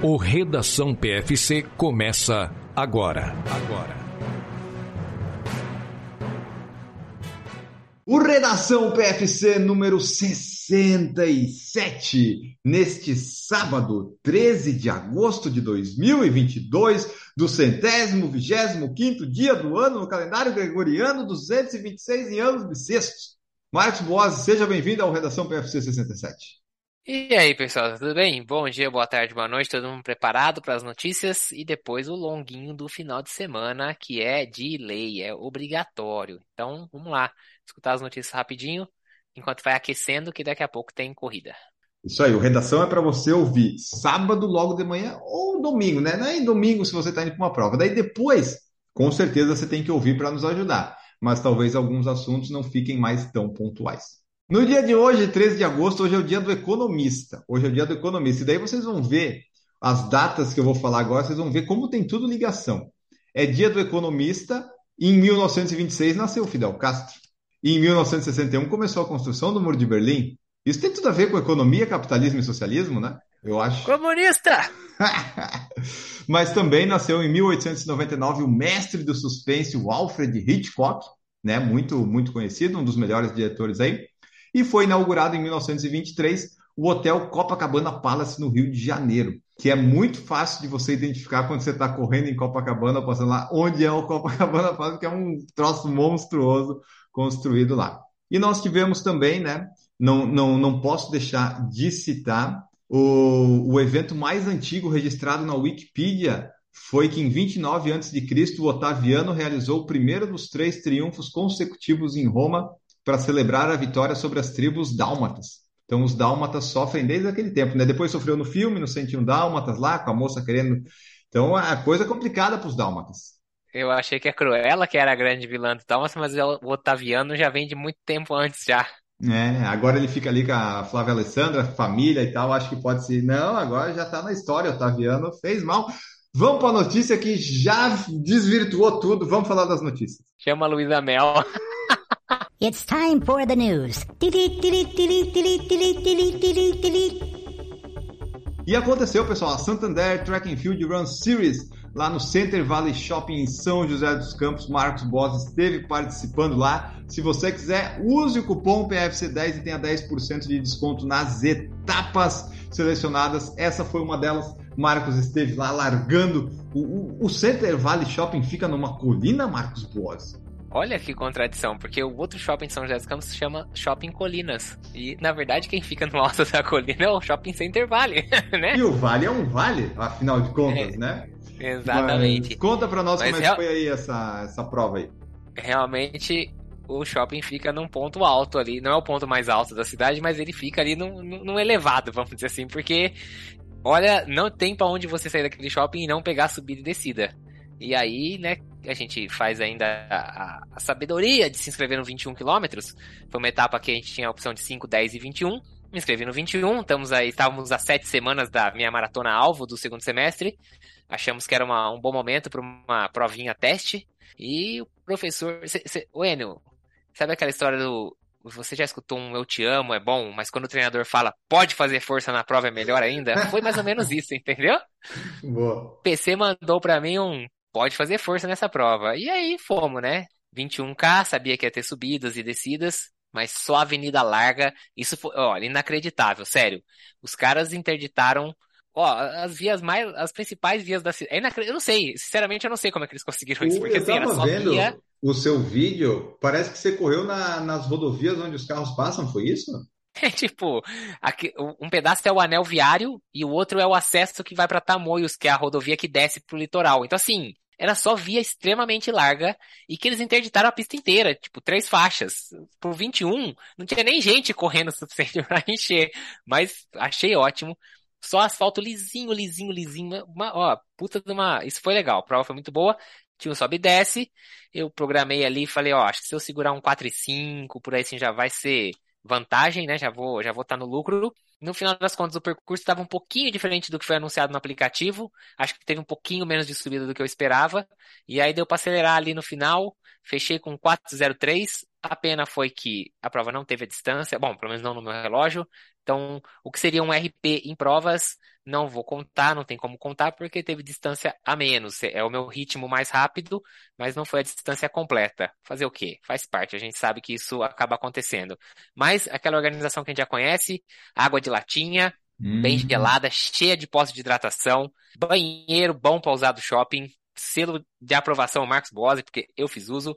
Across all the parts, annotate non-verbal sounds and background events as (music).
O Redação PFC começa agora. Agora. O Redação PFC número 67, neste sábado, 13 de agosto de 2022, do centésimo, vigésimo quinto dia do ano no calendário gregoriano, 226 em anos bissextos. Marcos Boas, seja bem-vindo ao Redação PFC 67. E aí, pessoal, tudo bem? Bom dia, boa tarde, boa noite, todo mundo preparado para as notícias e depois o longuinho do final de semana, que é de lei, é obrigatório. Então, vamos lá, escutar as notícias rapidinho, enquanto vai aquecendo, que daqui a pouco tem corrida. Isso aí, o Redação é para você ouvir sábado logo de manhã ou domingo, né? Não é em domingo se você está indo para uma prova. Daí depois, com certeza você tem que ouvir para nos ajudar, mas talvez alguns assuntos não fiquem mais tão pontuais. No dia de hoje, 13 de agosto, hoje é o dia do economista. Hoje é o dia do economista. E daí vocês vão ver as datas que eu vou falar agora, vocês vão ver como tem tudo ligação. É dia do economista, e em 1926 nasceu Fidel Castro. E em 1961 começou a construção do Muro de Berlim. Isso tem tudo a ver com economia, capitalismo e socialismo, né? Eu acho. Comunista! (laughs) Mas também nasceu em 1899 o mestre do suspense, o Alfred Hitchcock, né? Muito, muito conhecido, um dos melhores diretores aí e foi inaugurado em 1923 o Hotel Copacabana Palace no Rio de Janeiro, que é muito fácil de você identificar quando você está correndo em Copacabana, passando lá, onde é o Copacabana Palace, que é um troço monstruoso construído lá. E nós tivemos também, né? Não, não, não posso deixar de citar o, o evento mais antigo registrado na Wikipedia foi que em 29 a.C., o Otaviano realizou o primeiro dos três triunfos consecutivos em Roma para celebrar a vitória sobre as tribos dálmatas. Então, os dálmatas sofrem desde aquele tempo, né? Depois sofreu no filme, no 101 Dálmatas lá, com a moça querendo. Então, a coisa é complicada para os dálmatas. Eu achei que a Cruella, que era a grande vilã do Dálmatas, mas o Otaviano já vem de muito tempo antes já. É, agora ele fica ali com a Flávia Alessandra, família e tal, acho que pode ser. Não, agora já está na história, Otaviano fez mal. Vamos para a notícia que já desvirtuou tudo, vamos falar das notícias. Chama a Luísa Mel. (laughs) It's time for the news. E aconteceu, pessoal, a Santander Track and Field Run Series lá no Center Valley Shopping em São José dos Campos. Marcos Boss esteve participando lá. Se você quiser, use o cupom PFC10 e tenha 10% de desconto nas etapas selecionadas. Essa foi uma delas. Marcos esteve lá largando. O, o, o Center Valley Shopping fica numa colina, Marcos Boas? Olha que contradição, porque o outro shopping de São José dos Campos se chama Shopping Colinas. E, na verdade, quem fica no alto (laughs) da colina é o Shopping Center Vale, (laughs) né? E o Vale é um vale, afinal de contas, é, né? Exatamente. Mas conta pra nós Mas como é que foi aí essa, essa prova aí. Realmente, o shopping fica num ponto alto ali. Não é o ponto mais alto da cidade, mas ele fica ali num, num elevado, (laughs) vamos dizer assim, porque... Olha, não tem para onde você sair daquele shopping e não pegar subida e descida. E aí, né, a gente faz ainda a, a, sabedoria de se inscrever no 21 quilômetros. Foi uma etapa que a gente tinha a opção de 5, 10 e 21. Me inscrevi no 21, estamos aí, estávamos há sete semanas da minha maratona alvo do segundo semestre. Achamos que era uma, um bom momento para uma provinha teste. E o professor. Cê, cê, o Enio, sabe aquela história do. Você já escutou um Eu Te Amo, é bom, mas quando o treinador fala pode fazer força na prova é melhor ainda? Foi mais ou menos isso, entendeu? (laughs) Boa. PC mandou para mim um pode fazer força nessa prova. E aí fomos, né? 21K, sabia que ia ter subidas e descidas, mas só avenida larga. Isso foi, olha, inacreditável, sério. Os caras interditaram, ó, as vias mais, as principais vias da cidade. É eu não sei, sinceramente eu não sei como é que eles conseguiram isso, porque eu assim, era só vendo via... o seu vídeo, parece que você correu na, nas rodovias onde os carros passam, foi isso? (laughs) É tipo, aqui, um pedaço é o anel viário e o outro é o acesso que vai para Tamoios, que é a rodovia que desce pro litoral. Então, assim, era só via extremamente larga e que eles interditaram a pista inteira, tipo, três faixas. Por 21, não tinha nem gente correndo o suficiente para encher. Mas achei ótimo. Só asfalto lisinho, lisinho, lisinho. Uma, ó, puta de uma. Isso foi legal. A prova foi muito boa. Tinha um sobe e desce. Eu programei ali e falei, ó, acho que se eu segurar um 4 e 5, por aí assim já vai ser vantagem, né? Já vou já vou estar tá no lucro. No final das contas, o percurso estava um pouquinho diferente do que foi anunciado no aplicativo. Acho que teve um pouquinho menos de subida do que eu esperava. E aí deu para acelerar ali no final. Fechei com 403. A pena foi que a prova não teve a distância, bom, pelo menos não no meu relógio. Então, o que seria um RP em provas, não vou contar, não tem como contar, porque teve distância a menos. É o meu ritmo mais rápido, mas não foi a distância completa. Fazer o quê? Faz parte, a gente sabe que isso acaba acontecendo. Mas aquela organização que a gente já conhece, água de latinha, bem Hum. gelada, cheia de poço de hidratação, banheiro bom para usar do shopping, selo de aprovação Marcos Bose, porque eu fiz uso.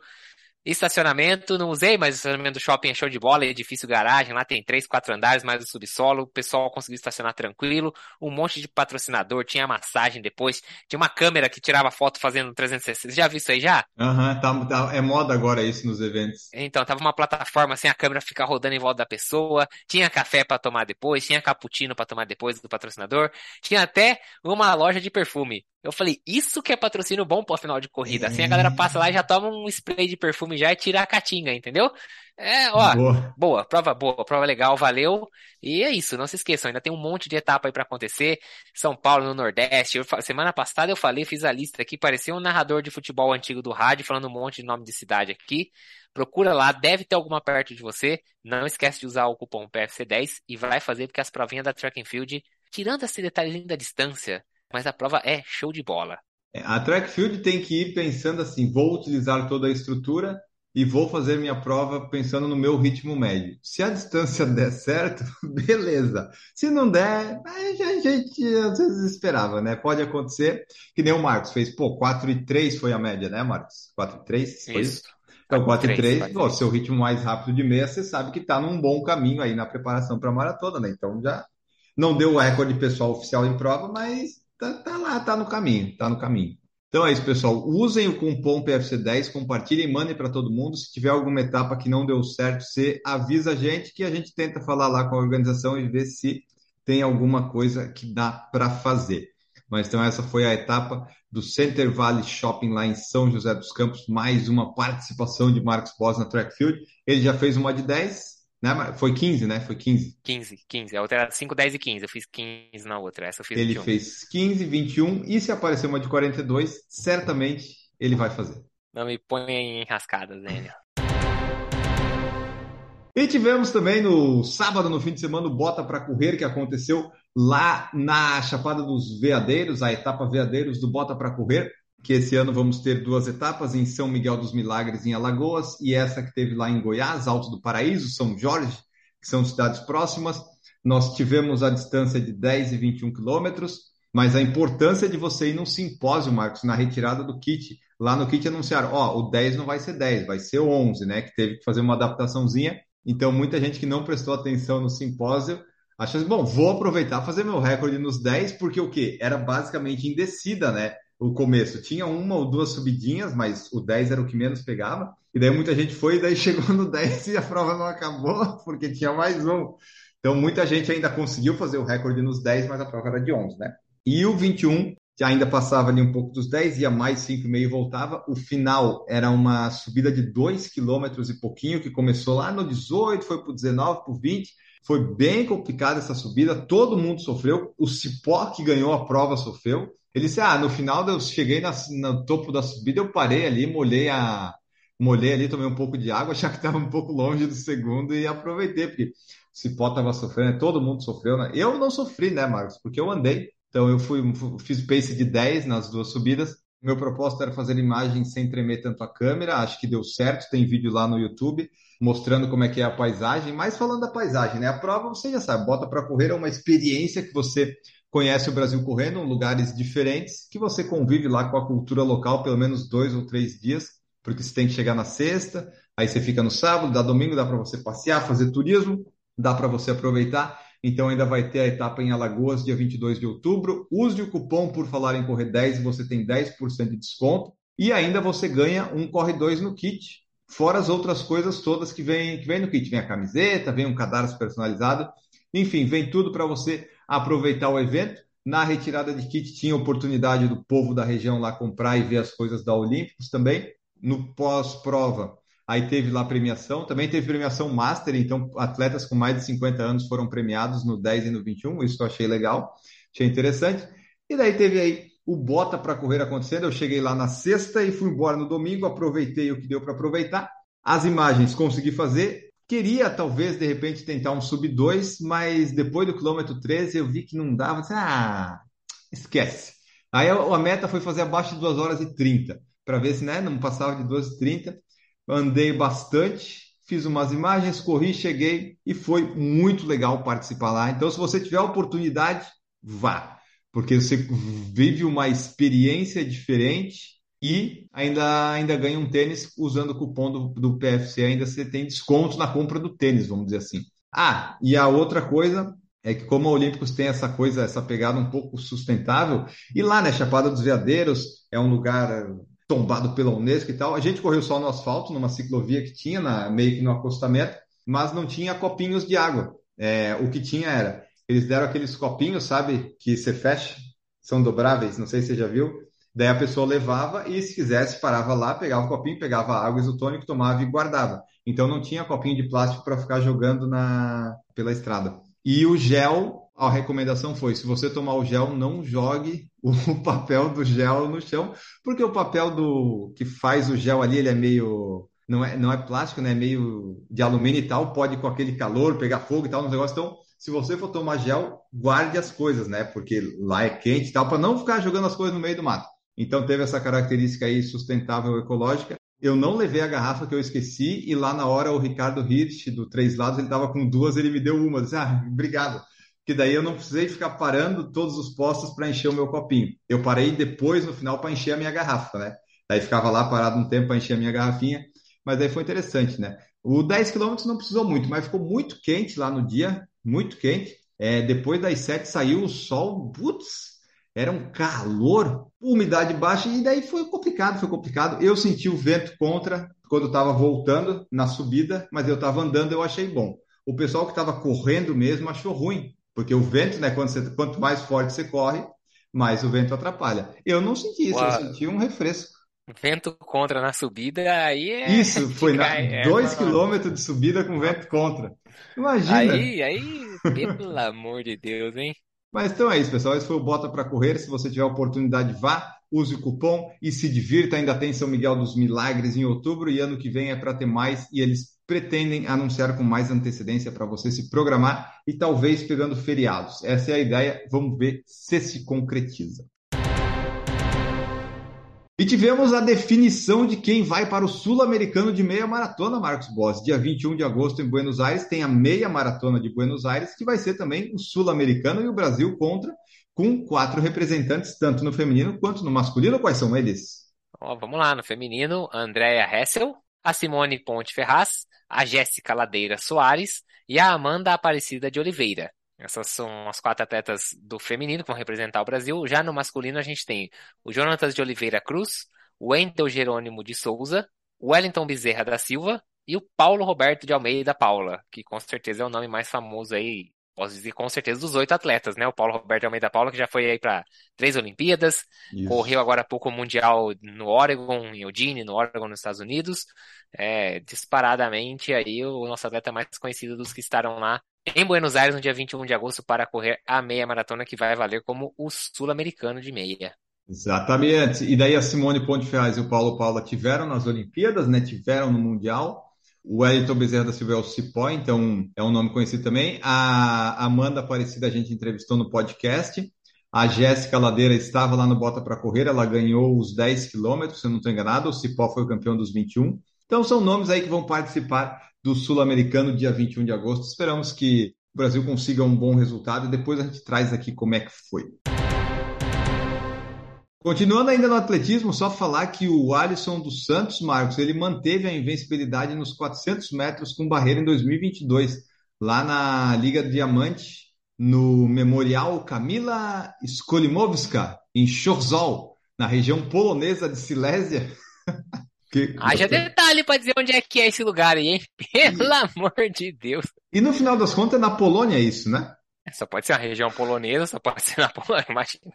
Estacionamento, não usei, mas o estacionamento do shopping é show de bola, edifício garagem, lá tem três, quatro andares, mais o subsolo, o pessoal conseguiu estacionar tranquilo, um monte de patrocinador, tinha massagem depois, tinha uma câmera que tirava foto fazendo 360. Você já viu isso aí já? Aham, tá, tá- é moda agora isso nos eventos. Então, tava uma plataforma assim, a câmera fica rodando em volta da pessoa, tinha café pra tomar depois, tinha cappuccino pra tomar depois do patrocinador, tinha até uma loja de perfume. Eu falei, isso que é patrocínio bom pro final de corrida. Assim a galera passa lá e já toma um spray de perfume já e tira a catinga, entendeu? É, ó, Boa. boa, prova boa, prova legal, valeu. E é isso, não se esqueçam, ainda tem um monte de etapa aí pra acontecer. São Paulo no Nordeste. Eu semana passada eu falei, fiz a lista aqui, parecia um narrador de futebol antigo do rádio, falando um monte de nome de cidade aqui. Procura lá, deve ter alguma perto de você. Não esquece de usar o cupom PFC10 e vai fazer porque as provinhas da Track and Field, tirando esse detalhezinho da distância, mas a prova é show de bola. É, A track field tem que ir pensando assim, vou utilizar toda a estrutura e vou fazer minha prova pensando no meu ritmo médio. Se a distância (laughs) der certo, (laughs) beleza. Se não der, a gente às vezes esperava, né? Pode acontecer, que nem o Marcos fez, pô, 4 e 3 foi a média, né, Marcos? 4 e 3, foi isso? Então, 4 e 3, 4 e pô, 3. seu ritmo mais rápido de meia, você sabe que está num bom caminho aí na preparação para a maratona, né? Então já não deu o recorde pessoal oficial em prova, mas tá, tá lá, tá no caminho, tá no caminho. Então é isso, pessoal. Usem o cupom PFC10, compartilhem, mandem para todo mundo. Se tiver alguma etapa que não deu certo, você avisa a gente que a gente tenta falar lá com a organização e ver se tem alguma coisa que dá para fazer. Mas então essa foi a etapa do Center Valley Shopping lá em São José dos Campos, mais uma participação de Marcos Boss na track field. Ele já fez uma de 10, né? Mar- Foi 15, né? Foi 15. 15, 15. A outra era 5, 10 e 15. Eu fiz 15 na outra. Essa eu fiz Ele 21. fez 15, 21 e se aparecer uma de 42, certamente ele vai fazer. Não me ponha em rascadas, Daniel. E tivemos também no sábado, no fim de semana, o Bota para Correr, que aconteceu lá na Chapada dos Veadeiros, a etapa Veadeiros do Bota para Correr, que esse ano vamos ter duas etapas em São Miguel dos Milagres, em Alagoas, e essa que teve lá em Goiás, Alto do Paraíso, São Jorge, que são cidades próximas. Nós tivemos a distância de 10 e 21 quilômetros, mas a importância de você ir num simpósio, Marcos, na retirada do kit. Lá no kit anunciaram, ó, o 10 não vai ser 10, vai ser 11, né? Que teve que fazer uma adaptaçãozinha. Então, muita gente que não prestou atenção no simpósio achou assim, bom, vou aproveitar fazer meu recorde nos 10, porque o quê? Era basicamente em descida, né? O começo tinha uma ou duas subidinhas, mas o 10 era o que menos pegava. E daí muita gente foi, e daí (laughs) chegou no 10 e a prova não acabou, porque tinha mais um. Então, muita gente ainda conseguiu fazer o recorde nos 10, mas a prova era de 11, né? E o 21, que ainda passava ali um pouco dos 10, ia mais 5,5 e voltava. O final era uma subida de 2 quilômetros e pouquinho, que começou lá no 18, foi para o 19, para o 20. Foi bem complicada essa subida, todo mundo sofreu. O Cipó, que ganhou a prova, sofreu. Ele disse: Ah, no final eu cheguei na, no topo da subida, eu parei ali, molhei a. Molhei ali, tomei um pouco de água, (laughs) já que estava um pouco longe do segundo e aproveitei, porque o Cipó estava sofrendo, todo mundo sofreu, né? Eu não sofri, né, Marcos? Porque eu andei. Então eu fui, fiz pace de 10 nas duas subidas. Meu propósito era fazer imagens sem tremer tanto a câmera, acho que deu certo, tem vídeo lá no YouTube mostrando como é que é a paisagem, mas falando da paisagem, né? A prova você já sabe, bota para correr é uma experiência que você conhece o Brasil correndo lugares diferentes, que você convive lá com a cultura local pelo menos dois ou três dias, porque você tem que chegar na sexta, aí você fica no sábado, dá domingo, dá para você passear, fazer turismo, dá para você aproveitar. Então ainda vai ter a etapa em Alagoas, dia 22 de outubro. Use o cupom por falar em Correr 10 e você tem 10% de desconto. E ainda você ganha um Corre 2 no kit, fora as outras coisas todas que vem, que vem no kit. Vem a camiseta, vem um cadarço personalizado. Enfim, vem tudo para você aproveitar o evento. Na retirada de kit tinha oportunidade do povo da região lá comprar e ver as coisas da Olímpicos também. No pós-prova, Aí teve lá premiação, também teve premiação Master, então atletas com mais de 50 anos foram premiados no 10 e no 21, isso eu achei legal, achei interessante. E daí teve aí o Bota para correr acontecendo, eu cheguei lá na sexta e fui embora no domingo, aproveitei o que deu para aproveitar. As imagens consegui fazer. Queria, talvez, de repente, tentar um sub 2, mas depois do quilômetro 13 eu vi que não dava. Disse, ah, esquece. Aí a meta foi fazer abaixo de 2 horas e 30, para ver se né, não passava de 2 e 30. Andei bastante, fiz umas imagens, corri, cheguei e foi muito legal participar lá. Então, se você tiver a oportunidade, vá, porque você vive uma experiência diferente e ainda, ainda ganha um tênis usando o cupom do, do PFC, ainda você tem desconto na compra do tênis, vamos dizer assim. Ah, e a outra coisa é que como a Olímpicos tem essa coisa, essa pegada um pouco sustentável, e lá, né, Chapada dos Veadeiros é um lugar tombado pela Unesco e tal. A gente correu só no asfalto, numa ciclovia que tinha, na, meio que no acostamento, mas não tinha copinhos de água. É, o que tinha era, eles deram aqueles copinhos, sabe, que você fecha, são dobráveis, não sei se você já viu. Daí a pessoa levava e, se quisesse, parava lá, pegava o copinho, pegava água isotônica, tomava e guardava. Então não tinha copinho de plástico para ficar jogando na pela estrada. E o gel, a recomendação foi: se você tomar o gel, não jogue (laughs) o papel do gel no chão, porque o papel do que faz o gel ali, ele é meio não é, não é plástico, né? É meio de alumínio e tal, pode com aquele calor pegar fogo e tal, nos negócios. Então, se você for tomar gel, guarde as coisas, né? Porque lá é quente e tal, para não ficar jogando as coisas no meio do mato. Então, teve essa característica aí sustentável ecológica. Eu não levei a garrafa que eu esqueci e lá na hora o Ricardo Hirsch, do Três Lados, ele estava com duas, ele me deu uma. Eu disse, ah, obrigado que daí eu não precisei ficar parando todos os postos para encher o meu copinho. Eu parei depois, no final, para encher a minha garrafa, né? Daí ficava lá parado um tempo para encher a minha garrafinha, mas daí foi interessante, né? O 10 quilômetros não precisou muito, mas ficou muito quente lá no dia, muito quente. É, depois das 7 saiu o sol, putz, era um calor, umidade baixa, e daí foi complicado, foi complicado. Eu senti o vento contra quando estava voltando na subida, mas eu estava andando, eu achei bom. O pessoal que estava correndo mesmo achou ruim, porque o vento, né, quando você, quanto mais forte você corre, mais o vento atrapalha. Eu não senti isso, Uau. eu senti um refresco. Vento contra na subida, aí é. Isso, (laughs) foi na, é, dois quilômetros de subida com vento contra. Imagina. Aí, aí, pelo amor de Deus, hein? Mas então é isso, pessoal. Esse foi o Bota para Correr. Se você tiver oportunidade, vá, use o cupom e se divirta. Ainda tem São Miguel dos Milagres em outubro e ano que vem é para ter mais e eles pretendem anunciar com mais antecedência para você se programar e talvez pegando feriados. Essa é a ideia. Vamos ver se se concretiza. E tivemos a definição de quem vai para o Sul-Americano de Meia Maratona, Marcos Boss. Dia 21 de agosto em Buenos Aires tem a Meia Maratona de Buenos Aires, que vai ser também o Sul-Americano e o Brasil contra, com quatro representantes, tanto no feminino quanto no masculino. Quais são eles? Vamos lá, no feminino, Andréa Hessel, a Simone Ponte Ferraz, a Jéssica Ladeira Soares e a Amanda Aparecida de Oliveira. Essas são as quatro atletas do feminino que vão representar o Brasil. Já no masculino a gente tem o Jonatas de Oliveira Cruz, o Wendel Jerônimo de Souza, o Wellington Bezerra da Silva e o Paulo Roberto de Almeida Paula, que com certeza é o nome mais famoso aí, posso dizer com certeza, dos oito atletas, né? O Paulo Roberto Almeida Paula, que já foi aí para três Olimpíadas, Isso. correu agora há pouco o Mundial no Oregon, em Eugene, no Oregon, nos Estados Unidos. É, disparadamente aí o nosso atleta mais conhecido dos que estarão lá em Buenos Aires no dia 21 de agosto para correr a meia maratona que vai valer como o sul-americano de meia. Exatamente. E daí a Simone Ponte Ferraz e o Paulo Paula tiveram nas Olimpíadas, né? Tiveram no Mundial. O Wellington Bezerra da Silva é o Cipó, então é um nome conhecido também. A Amanda Aparecida a gente entrevistou no podcast. A Jéssica Ladeira estava lá no Bota para Correr, ela ganhou os 10 quilômetros, se eu não estou enganado. O Cipó foi o campeão dos 21. Então são nomes aí que vão participar do Sul-Americano, dia 21 de agosto. Esperamos que o Brasil consiga um bom resultado e depois a gente traz aqui como é que foi. Continuando ainda no atletismo, só falar que o Alisson dos Santos, Marcos, ele manteve a invencibilidade nos 400 metros com barreira em 2022, lá na Liga Diamante, no Memorial Kamila Skolimowska, em Chorzol, na região polonesa de Silésia. (laughs) Que... Haja detalhe para dizer onde é que é esse lugar aí, hein? (laughs) Pelo e... amor de Deus. E no final das contas é na Polônia isso, né? Só pode ser uma região polonesa, só pode ser na Polônia, imagina.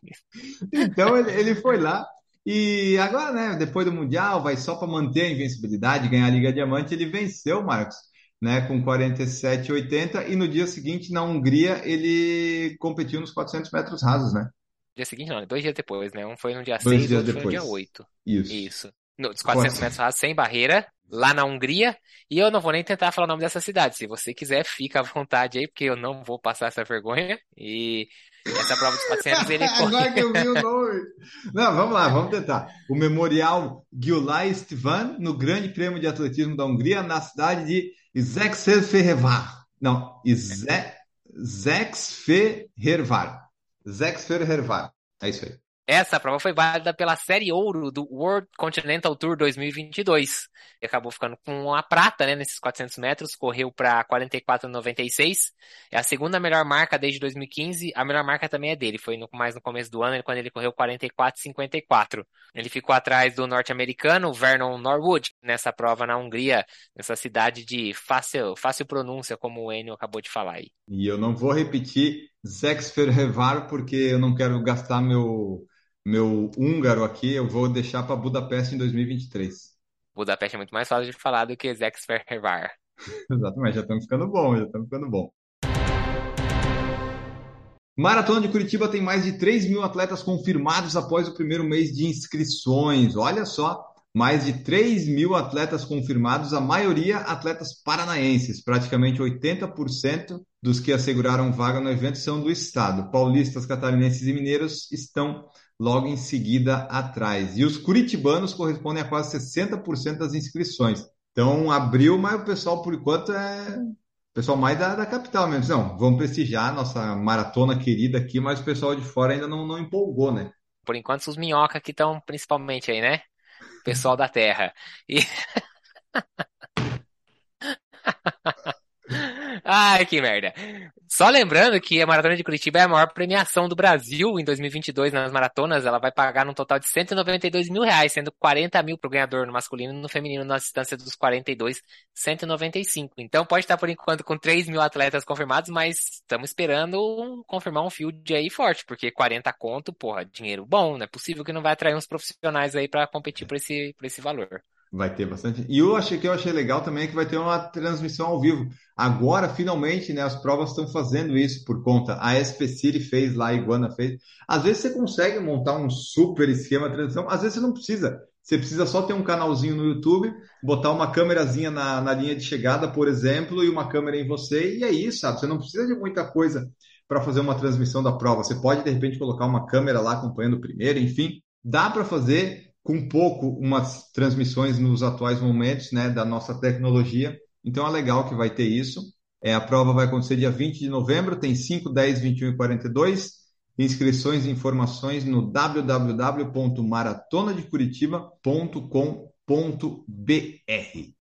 Então ele, ele foi lá e agora, né, depois do Mundial, vai só para manter a invencibilidade, ganhar a Liga Diamante, ele venceu, Marcos, né, com 47,80 e no dia seguinte, na Hungria, ele competiu nos 400 metros rasos, né? Dia seguinte não, dois dias depois, né? Um foi no dia dois 6 e outro depois. foi no dia 8. Isso. Isso. Nos 400 metros rasos sem barreira, lá na Hungria. E eu não vou nem tentar falar o nome dessa cidade. Se você quiser, fica à vontade aí, porque eu não vou passar essa vergonha. E essa prova dos 400 ele Agora que eu vi o nome. Não, vamos lá, vamos tentar. O Memorial Gyulai Stivan, no Grande Prêmio de Atletismo da Hungria, na cidade de Zexferrevar. Não, Zexferrevar. Zexferrevar. É isso aí. Essa prova foi válida pela série ouro do World Continental Tour 2022. E acabou ficando com a prata, né, nesses 400 metros, correu para 44,96. É a segunda melhor marca desde 2015. A melhor marca também é dele, foi no, mais no começo do ano, quando ele correu 44,54. Ele ficou atrás do norte-americano Vernon Norwood nessa prova na Hungria, nessa cidade de fácil, fácil pronúncia, como o Enio acabou de falar aí. E eu não vou repetir Zexferrevar porque eu não quero gastar meu meu húngaro aqui, eu vou deixar para Budapeste em 2023. Budapeste é muito mais fácil de falar do que Zexferrevar. (laughs) Exatamente, já estamos ficando bom, já estamos ficando bom. Maratona de Curitiba tem mais de 3 mil atletas confirmados após o primeiro mês de inscrições. Olha só, mais de 3 mil atletas confirmados, a maioria atletas paranaenses. Praticamente 80% dos que asseguraram vaga no evento são do estado. Paulistas, catarinenses e mineiros estão logo em seguida atrás. E os curitibanos correspondem a quase 60% das inscrições. Então, abriu, mas o pessoal, por enquanto, é o pessoal mais da, da capital mesmo. Não, vamos prestigiar a nossa maratona querida aqui, mas o pessoal de fora ainda não, não empolgou, né? Por enquanto, os minhoca que estão principalmente aí, né? Pessoal da terra. E... (laughs) (laughs) Ai, que merda. Só lembrando que a Maratona de Curitiba é a maior premiação do Brasil em 2022 nas maratonas. Ela vai pagar num total de 192 mil reais, sendo 40 mil pro ganhador no masculino e no feminino na distância dos 42, 195. Então pode estar por enquanto com 3 mil atletas confirmados, mas estamos esperando confirmar um field aí forte, porque 40 conto, porra, dinheiro bom, não é possível que não vai atrair uns profissionais aí para competir por esse, por esse valor. Vai ter bastante. E eu achei que eu achei legal também é que vai ter uma transmissão ao vivo. Agora, finalmente, né, as provas estão fazendo isso por conta. A SP City fez lá, a Iguana fez. Às vezes você consegue montar um super esquema de transmissão, às vezes você não precisa. Você precisa só ter um canalzinho no YouTube, botar uma câmerazinha na, na linha de chegada, por exemplo, e uma câmera em você, e é isso, sabe? Você não precisa de muita coisa para fazer uma transmissão da prova. Você pode, de repente, colocar uma câmera lá acompanhando o primeiro, enfim. Dá para fazer com pouco umas transmissões nos atuais momentos né, da nossa tecnologia. Então é legal que vai ter isso. É, a prova vai acontecer dia 20 de novembro, tem 5, 10, 21 e 42. Inscrições e informações no www.maratonadecuritiba.com.br.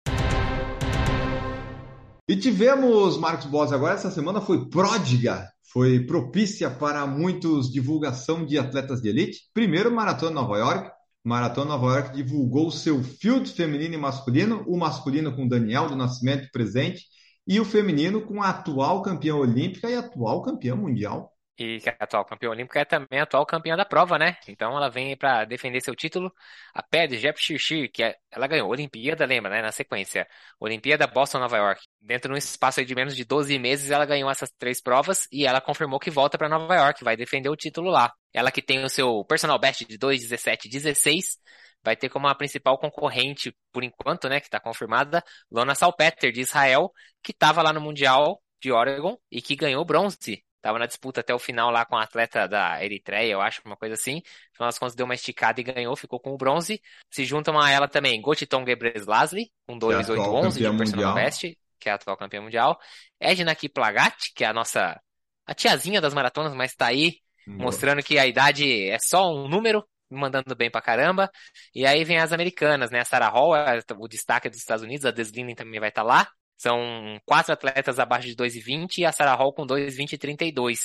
E tivemos, Marcos Boss, agora essa semana foi pródiga, foi propícia para muitos divulgação de atletas de elite. Primeiro, Maratona Nova York, Maratona Nova York divulgou seu field feminino e masculino, o masculino com Daniel do Nascimento presente e o feminino com a atual campeã olímpica e atual campeã mundial. E é a atual campeã olímpica é também a atual campeã da prova, né? Então ela vem para defender seu título. A Ped Jep Shirshir, que é, ela ganhou Olimpíada, lembra, né? Na sequência. Olimpíada Boston, Nova York. Dentro de um espaço de menos de 12 meses, ela ganhou essas três provas e ela confirmou que volta para Nova York, vai defender o título lá. Ela que tem o seu personal best de 2,17,16, vai ter como a principal concorrente, por enquanto, né, que está confirmada, Lona Salpeter, de Israel, que estava lá no Mundial de Oregon e que ganhou bronze Tava na disputa até o final lá com a atleta da Eritreia, eu acho, uma coisa assim. No final das contas, deu uma esticada e ganhou, ficou com o bronze. Se juntam a ela também Gotiton Gebreslazli, com 2,811 é de personal best, que é a atual campeã mundial. Edna Kiplagat, que é a nossa, a tiazinha das maratonas, mas tá aí, Boa. mostrando que a idade é só um número, mandando bem pra caramba. E aí vem as americanas, né? A Sarah Hall, é o destaque dos Estados Unidos, a Deslinen também vai estar tá lá. São quatro atletas abaixo de 2,20 e a Sarah Hall com 2,20 e 32.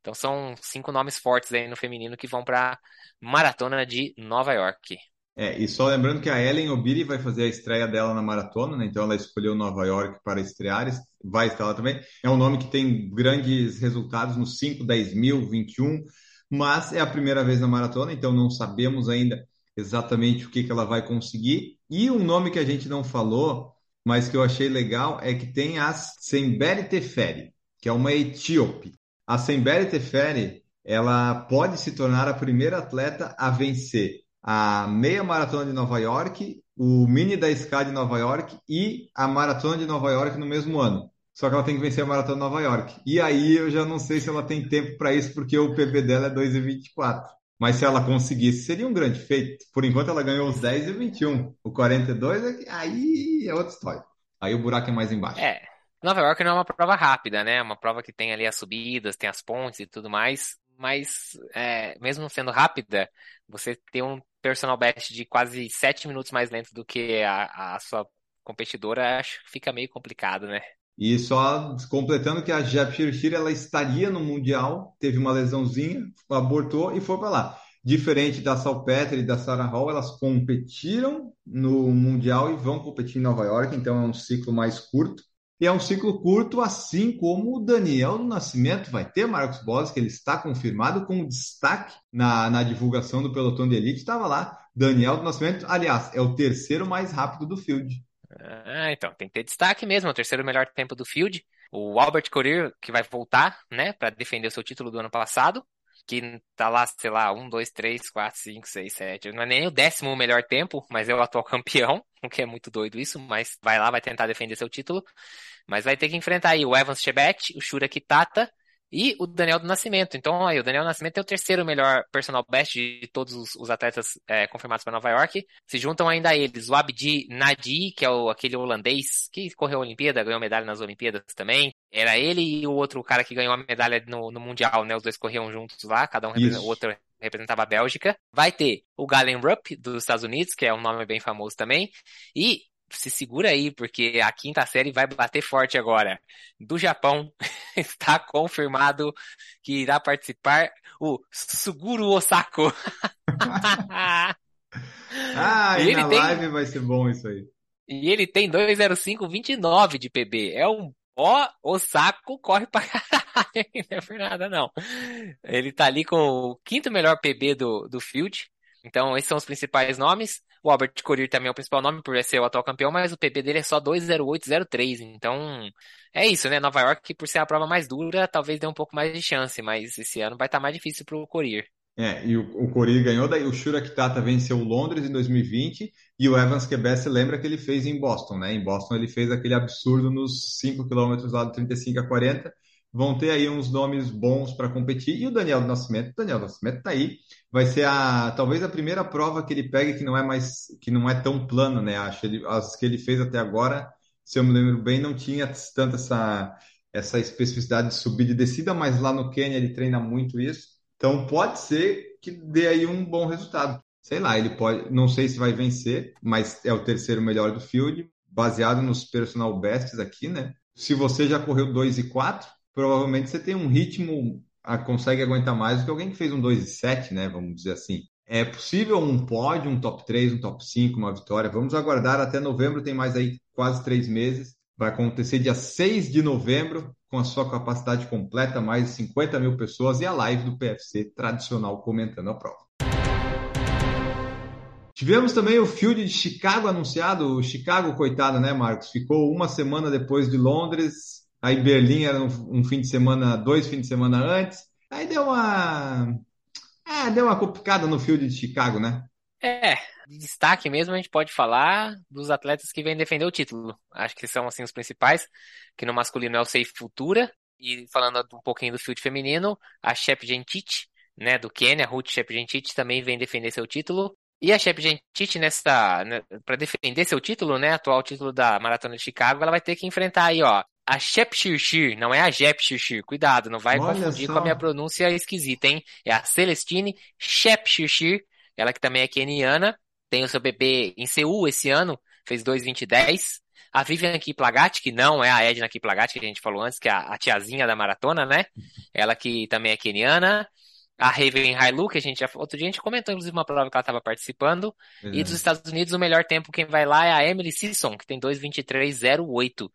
Então são cinco nomes fortes aí no feminino que vão para maratona de Nova York. É, e só lembrando que a Ellen Obiri vai fazer a estreia dela na maratona, né? Então ela escolheu Nova York para estrear, vai estar lá também. É um nome que tem grandes resultados nos 5, 10 mil, 21, mas é a primeira vez na maratona, então não sabemos ainda exatamente o que, que ela vai conseguir. E um nome que a gente não falou mas que eu achei legal é que tem a Sembere Teferi, que é uma etíope. A Sembere Teferi, ela pode se tornar a primeira atleta a vencer a meia maratona de Nova York, o Mini da SK de Nova York e a Maratona de Nova York no mesmo ano. Só que ela tem que vencer a Maratona de Nova York. E aí eu já não sei se ela tem tempo para isso, porque o PB dela é 2,24. Mas se ela conseguisse, seria um grande feito. Por enquanto ela ganhou os 10 e 21. O 42, é aí é outra história. Aí o buraco é mais embaixo. É. Nova York não é uma prova rápida, né? É uma prova que tem ali as subidas, tem as pontes e tudo mais. Mas, é, mesmo sendo rápida, você ter um personal best de quase 7 minutos mais lento do que a, a sua competidora, acho que fica meio complicado, né? E só completando que a Jep Shirshir, ela estaria no Mundial, teve uma lesãozinha, abortou e foi para lá. Diferente da Salpeter e da Sarah Hall, elas competiram no Mundial e vão competir em Nova York, então é um ciclo mais curto. E é um ciclo curto, assim como o Daniel do Nascimento vai ter, Marcos Boas, que ele está confirmado como destaque na, na divulgação do pelotão de elite. Estava lá, Daniel do Nascimento, aliás, é o terceiro mais rápido do field. Ah, então, tem que ter destaque mesmo, é o terceiro melhor tempo do field. O Albert Courier, que vai voltar, né, para defender o seu título do ano passado que tá lá, sei lá, 1, 2, 3, 4, 5, 6, 7. Não é nem o décimo melhor tempo, mas é o atual (laughs) campeão, o que é muito doido isso, mas vai lá, vai tentar defender seu título. Mas vai ter que enfrentar aí o Evans Chebet, o Shura Kitata e o Daniel do Nascimento. Então, aí, o Daniel do Nascimento é o terceiro melhor personal best de todos os, os atletas é, confirmados para Nova York. Se juntam ainda a eles o Abdi Nadi, que é o, aquele holandês que correu a Olimpíada, ganhou medalha nas Olimpíadas também. Era ele e o outro cara que ganhou a medalha no, no Mundial, né? Os dois corriam juntos lá, cada um o outro representava a Bélgica. Vai ter o Galen Rupp, dos Estados Unidos, que é um nome bem famoso também. E se segura aí, porque a quinta série vai bater forte agora. Do Japão, (laughs) está confirmado que irá participar o Suguru Osako. (laughs) ah, e, e na tem... live vai ser bom isso aí. E ele tem 205,29 de PB. É um ó, Osako corre pra caralho. (laughs) Não é por nada, não. Ele tá ali com o quinto melhor PB do, do field. Então, esses são os principais nomes. O Albert Courier também é o principal nome por ser o atual campeão, mas o PB dele é só 20803. Então, é isso, né? Nova York, por ser a prova mais dura, talvez dê um pouco mais de chance, mas esse ano vai estar tá mais difícil pro Courier. É, e o, o Courier ganhou, daí o Shura Kitata venceu Londres em 2020 e o Evans Quebec lembra que ele fez em Boston, né? Em Boston ele fez aquele absurdo nos 5 km lá do 35 a 40 vão ter aí uns nomes bons para competir. E o Daniel Nascimento, Daniel Nascimento está aí. Vai ser a talvez a primeira prova que ele pega que não é mais que não é tão plano, né? Acho ele, as que ele fez até agora, se eu me lembro bem, não tinha tanto essa essa especificidade de subida e descida, mas lá no Quênia ele treina muito isso. Então pode ser que dê aí um bom resultado. Sei lá, ele pode, não sei se vai vencer, mas é o terceiro melhor do field, baseado nos personal bests aqui, né? Se você já correu 2 e 4, provavelmente você tem um ritmo, a, consegue aguentar mais do que alguém que fez um 2 e 7, né? Vamos dizer assim. É possível um pódio, um top 3, um top 5, uma vitória. Vamos aguardar até novembro, tem mais aí quase três meses. Vai acontecer dia 6 de novembro, com a sua capacidade completa, mais de 50 mil pessoas, e a live do PFC tradicional comentando a prova. Tivemos também o Field de Chicago anunciado. O Chicago, coitado, né, Marcos? Ficou uma semana depois de Londres, Aí Berlim era um, um fim de semana, dois fins de semana antes. Aí deu uma. É, deu uma complicada no field de Chicago, né? É, de destaque mesmo a gente pode falar dos atletas que vêm defender o título. Acho que são assim os principais, que no masculino é o Safe Futura, e falando um pouquinho do field feminino, a Shep Gentit, né, do Quênia, a Ruth Shep Gentit também vem defender seu título. E a Shep Gentit nessa, né, para defender seu título, né, atual título da Maratona de Chicago, ela vai ter que enfrentar aí, ó, a Shepshirshir, não é a Jepshirshir, cuidado, não vai Olha confundir só. com a minha pronúncia esquisita, hein? É a Celestine Shepshirshir, ela que também é keniana, tem o seu bebê em Seul esse ano, fez 2,2010. A Vivian Kiplagat, que não é a Edna Kiplagat, que a gente falou antes, que é a, a tiazinha da maratona, né? Ela que também é keniana. A Raven Hailu, que a gente já, outro dia a gente comentou, inclusive, uma prova que ela estava participando. Uhum. E dos Estados Unidos, o melhor tempo quem vai lá é a Emily Sisson, que tem 2,23,08.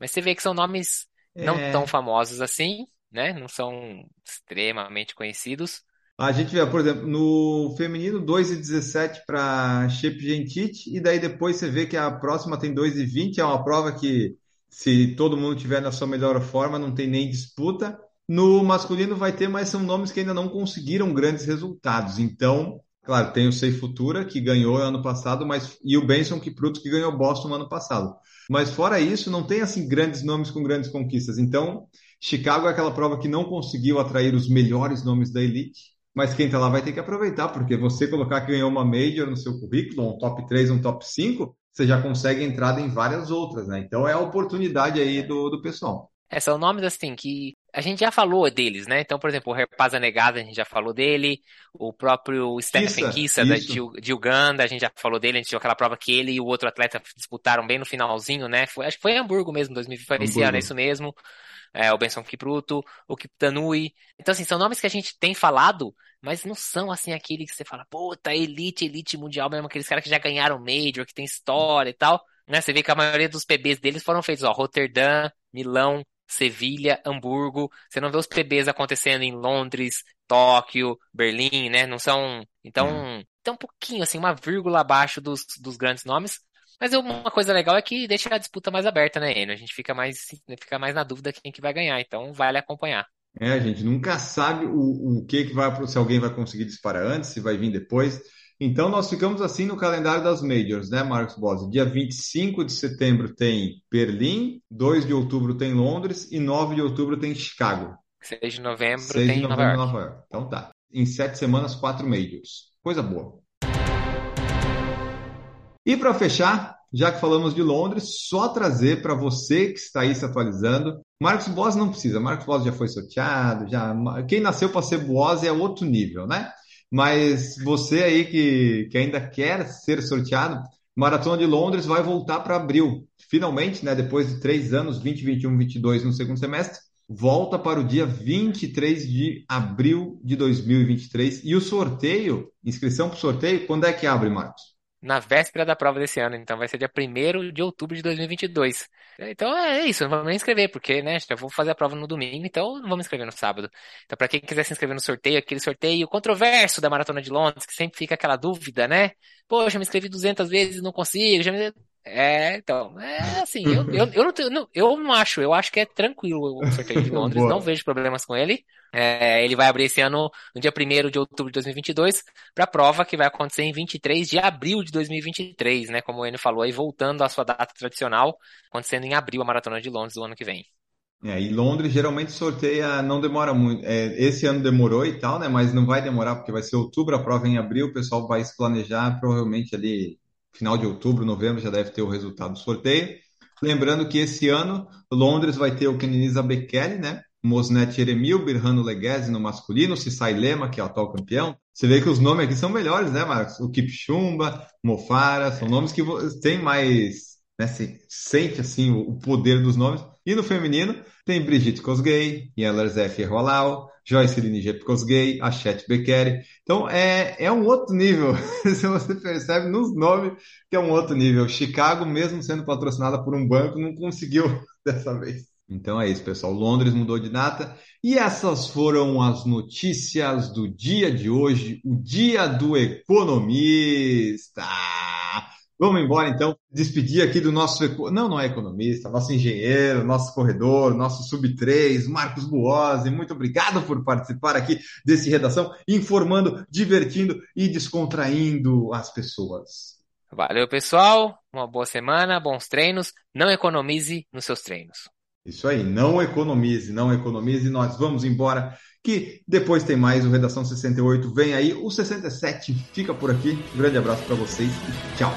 Mas você vê que são nomes não é... tão famosos assim, né? Não são extremamente conhecidos. A gente vê, por exemplo, no feminino 2,17 para Shep Gentit, e daí depois você vê que a próxima tem 2,20, é uma prova que, se todo mundo tiver na sua melhor forma, não tem nem disputa. No masculino vai ter, mas são nomes que ainda não conseguiram grandes resultados. Então, Claro, tem o Sei Futura, que ganhou ano passado, mas e o Benson Kipruto, que ganhou Boston ano passado. Mas fora isso, não tem assim grandes nomes com grandes conquistas. Então, Chicago é aquela prova que não conseguiu atrair os melhores nomes da elite, mas quem está lá vai ter que aproveitar, porque você colocar que ganhou uma Major no seu currículo, um top 3, um top 5, você já consegue entrada em várias outras, né? Então é a oportunidade aí do, do pessoal. É, são nomes assim que a gente já falou deles, né? Então, por exemplo, o Herpaza Negada, a gente já falou dele. O próprio Stephen Kissa, da, de, de, Uganda, a gente já falou dele. A gente tinha aquela prova que ele e o outro atleta disputaram bem no finalzinho, né? Foi, acho que foi em Hamburgo mesmo, 2020, foi esse ano, é isso mesmo. É, o Benson Kipruto, o Kiptanui. Então, assim, são nomes que a gente tem falado, mas não são, assim, aquele que você fala, puta, elite, elite mundial mesmo, aqueles caras que já ganharam Major, que tem história e tal. Né? Você vê que a maioria dos PBs deles foram feitos, ó, Rotterdam, Milão, Sevilha, Hamburgo. Você não vê os PBs acontecendo em Londres, Tóquio, Berlim, né? Não são. Então, hum. então um pouquinho, assim, uma vírgula abaixo dos, dos grandes nomes. Mas uma coisa legal é que deixa a disputa mais aberta, né, Enio? A gente fica mais, fica mais na dúvida quem que vai ganhar, então vale acompanhar. É, a gente nunca sabe o, o que, que vai, se alguém vai conseguir disparar antes, se vai vir depois. Então, nós ficamos assim no calendário das Majors, né, Marcos Bosi? Dia 25 de setembro tem Berlim, 2 de outubro tem Londres e 9 de outubro tem Chicago. 6 de novembro 6 tem de novembro, Nova, York. Nova York. Então tá. Em sete semanas, quatro Majors. Coisa boa. E para fechar, já que falamos de Londres, só trazer para você que está aí se atualizando. Marcos Boas não precisa, Marcos Boas já foi sorteado, já quem nasceu para ser Boas é outro nível, né? Mas você aí que, que ainda quer ser sorteado, Maratona de Londres vai voltar para abril. Finalmente, né, depois de três anos, 20, 21, 22 no segundo semestre, volta para o dia 23 de abril de 2023. E o sorteio, inscrição para o sorteio, quando é que abre, Marcos? Na véspera da prova desse ano, então vai ser dia 1 de outubro de 2022. Então é isso, não vamos nem inscrever, porque, né, já vou fazer a prova no domingo, então não vamos inscrever no sábado. Então, para quem quiser se inscrever no sorteio, aquele sorteio controverso da Maratona de Londres, que sempre fica aquela dúvida, né? Poxa, me inscrevi 200 vezes e não consigo, já me... É, então, é assim, eu, eu, eu, não, não, eu não acho, eu acho que é tranquilo o sorteio de (laughs) Londres, não vejo problemas com ele. É, ele vai abrir esse ano no dia 1 de outubro de 2022 para a prova que vai acontecer em 23 de abril de 2023, né? Como o Enio falou aí, voltando à sua data tradicional, acontecendo em abril a Maratona de Londres do ano que vem. É, e Londres geralmente sorteia, não demora muito. É, esse ano demorou e tal, né? Mas não vai demorar porque vai ser outubro, a prova é em abril, o pessoal vai se planejar provavelmente ali final de outubro, novembro, já deve ter o resultado do sorteio. Lembrando que esse ano Londres vai ter o Kenenisa Bekele, né? Mosnet Jeremil, Birrano Leguese no masculino, Cissai Lema, que é o atual campeão. Você vê que os nomes aqui são melhores, né, Marcos? O Kipchumba, Mofara, são nomes que têm mais, né, se sente assim o poder dos nomes. E no feminino tem Brigitte Kosgei, Yelerzef Rolau, Joyce Linigep Kosgei, Achet Bekele. Então é, é um outro nível. (laughs) Se você percebe nos nomes que é um outro nível. Chicago, mesmo sendo patrocinada por um banco, não conseguiu (laughs) dessa vez. Então é isso, pessoal. Londres mudou de data. E essas foram as notícias do dia de hoje, o dia do economista. Vamos embora então, despedir aqui do nosso, não, não é economista, nosso engenheiro, nosso corredor, nosso sub-3, Marcos Buozzi. Muito obrigado por participar aqui desse redação, informando, divertindo e descontraindo as pessoas. Valeu, pessoal. Uma boa semana, bons treinos. Não economize nos seus treinos. Isso aí, não economize, não economize, nós vamos embora, que depois tem mais o Redação 68, vem aí, o 67 fica por aqui, um grande abraço para vocês e tchau!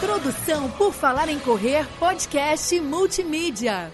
Produção por Falar em Correr, podcast multimídia.